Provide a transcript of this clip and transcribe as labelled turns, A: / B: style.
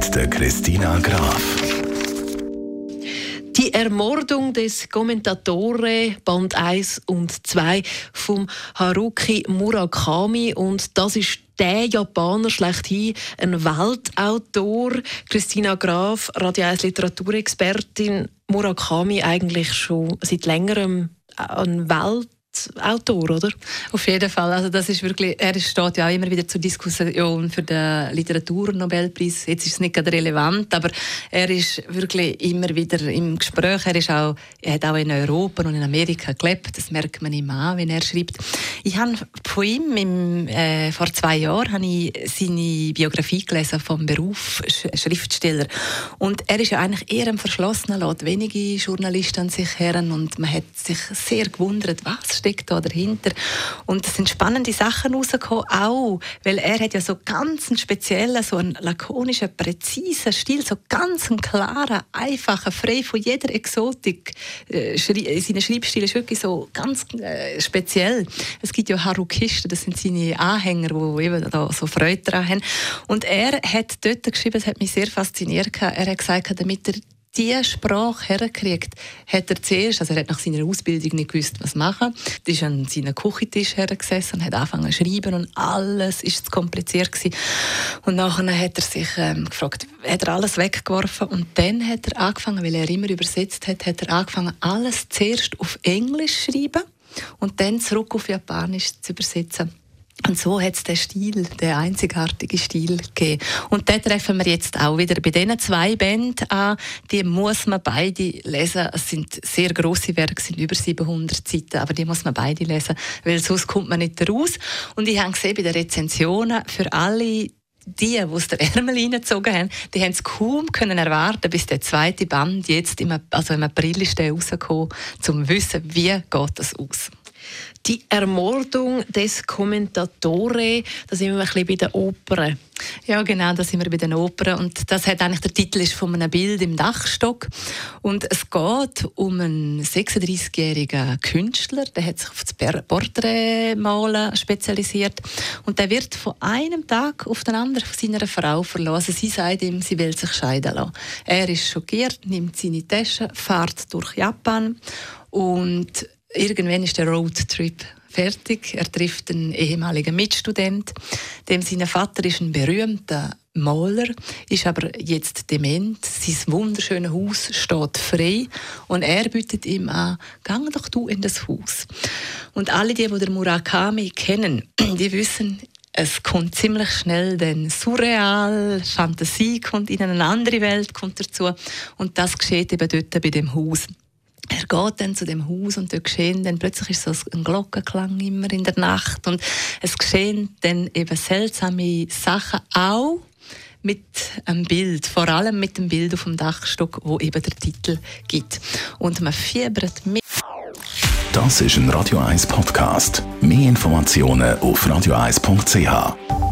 A: mit der Christina Graf.
B: Die Ermordung des Kommentatore Band 1 und 2 vom Haruki Murakami und das ist der Japaner schlechthin, ein Weltautor. Christina Graf, Radio 1 Literaturexpertin. Murakami eigentlich schon seit längerem ein Welt Autor, oder?
C: Auf jeden Fall. Also das ist wirklich, er steht ja auch immer wieder zur Diskussion für den Literaturnobelpreis. Jetzt ist es nicht gerade relevant, aber er ist wirklich immer wieder im Gespräch. Er, ist auch, er hat auch in Europa und in Amerika gelebt. Das merkt man ihm an, wenn er schreibt. Ich habe von ihm im, äh, vor zwei Jahren habe ich seine Biografie gelesen vom Beruf Schriftsteller. Und er ist ja eigentlich eher ein verschlossener Lot. Wenige Journalisten an sich heran und man hat sich sehr gewundert, was steckt da dahinter. Und es sind spannende Sachen rausgekommen, auch, weil er hat ja so ganz einen speziellen, so einen lakonischen, präzisen Stil, so ganz einen klaren, einfachen, frei von jeder Exotik. Äh, seine Schreibstil ist wirklich so ganz äh, speziell. Es gibt ja Harukisten, das sind seine Anhänger, die eben da so Freude daran haben. Und er hat dort geschrieben, das hat mich sehr fasziniert, er hat gesagt, damit er diese Sprache herkriegt, hat er zuerst, also er hat nach seiner Ausbildung nicht gewusst, was machen. Er ist an seinem Küchentisch hergesessen und hat angefangen zu schreiben und alles ist zu kompliziert gewesen. Und nachher hat er sich ähm, gefragt, hat er alles weggeworfen und dann hat er angefangen, weil er immer übersetzt hat, hat er angefangen, alles zuerst auf Englisch zu schreiben und dann zurück auf Japanisch zu übersetzen. Und so hat es den Stil, den einzigartigen Stil gegeben. Und da treffen wir jetzt auch wieder bei diesen zwei Bänden an. Die muss man beide lesen. Es sind sehr grosse Werke, sind über 700 Seiten, aber die muss man beide lesen, weil sonst kommt man nicht raus. Und ich habe gesehen bei den Rezensionen, für alle die, die aus der Ärmel reingezogen haben, die haben es kaum können erwarten, bis der zweite Band jetzt im, also im April ist der rausgekommen, um zu wissen, wie geht das aus.
B: Die Ermordung des Kommentatore, da sind wir ein bisschen bei den Opern.
C: Ja, genau, da sind wir bei den Opern. Und das hat eigentlich der Titel ist von einem Bild im Dachstock. Und es geht um einen 36-jährigen Künstler, der hat sich auf das Porträtmalen spezialisiert. Und der wird von einem Tag auf den anderen von seiner Frau verlassen. Sie sagt ihm, sie will sich scheiden lassen. Er ist schockiert, nimmt seine Tasche, fährt durch Japan und Irgendwann ist der Roadtrip fertig. Er trifft einen ehemaligen Mitstudent. Dem sein Vater ist ein berühmter Maler, ist aber jetzt dement. Sein wunderschönes Haus steht frei und er bietet ihm an, gang doch du in das Haus. Und alle, die, die den Murakami kennen, die wissen, es kommt ziemlich schnell dann surreal, Fantasie kommt in eine andere Welt kommt dazu und das geschieht eben dort bei dem Haus er geht dann zu dem Haus und dort geschehen dann plötzlich ist so ein Glockenklang immer in der Nacht und es geschehen dann eben seltsame Sachen auch mit einem Bild, vor allem mit dem Bild auf dem Dachstock, wo eben der Titel gibt. Und man fiebert mit.
A: Das ist ein Radio 1 Podcast. Mehr Informationen auf radio1.ch.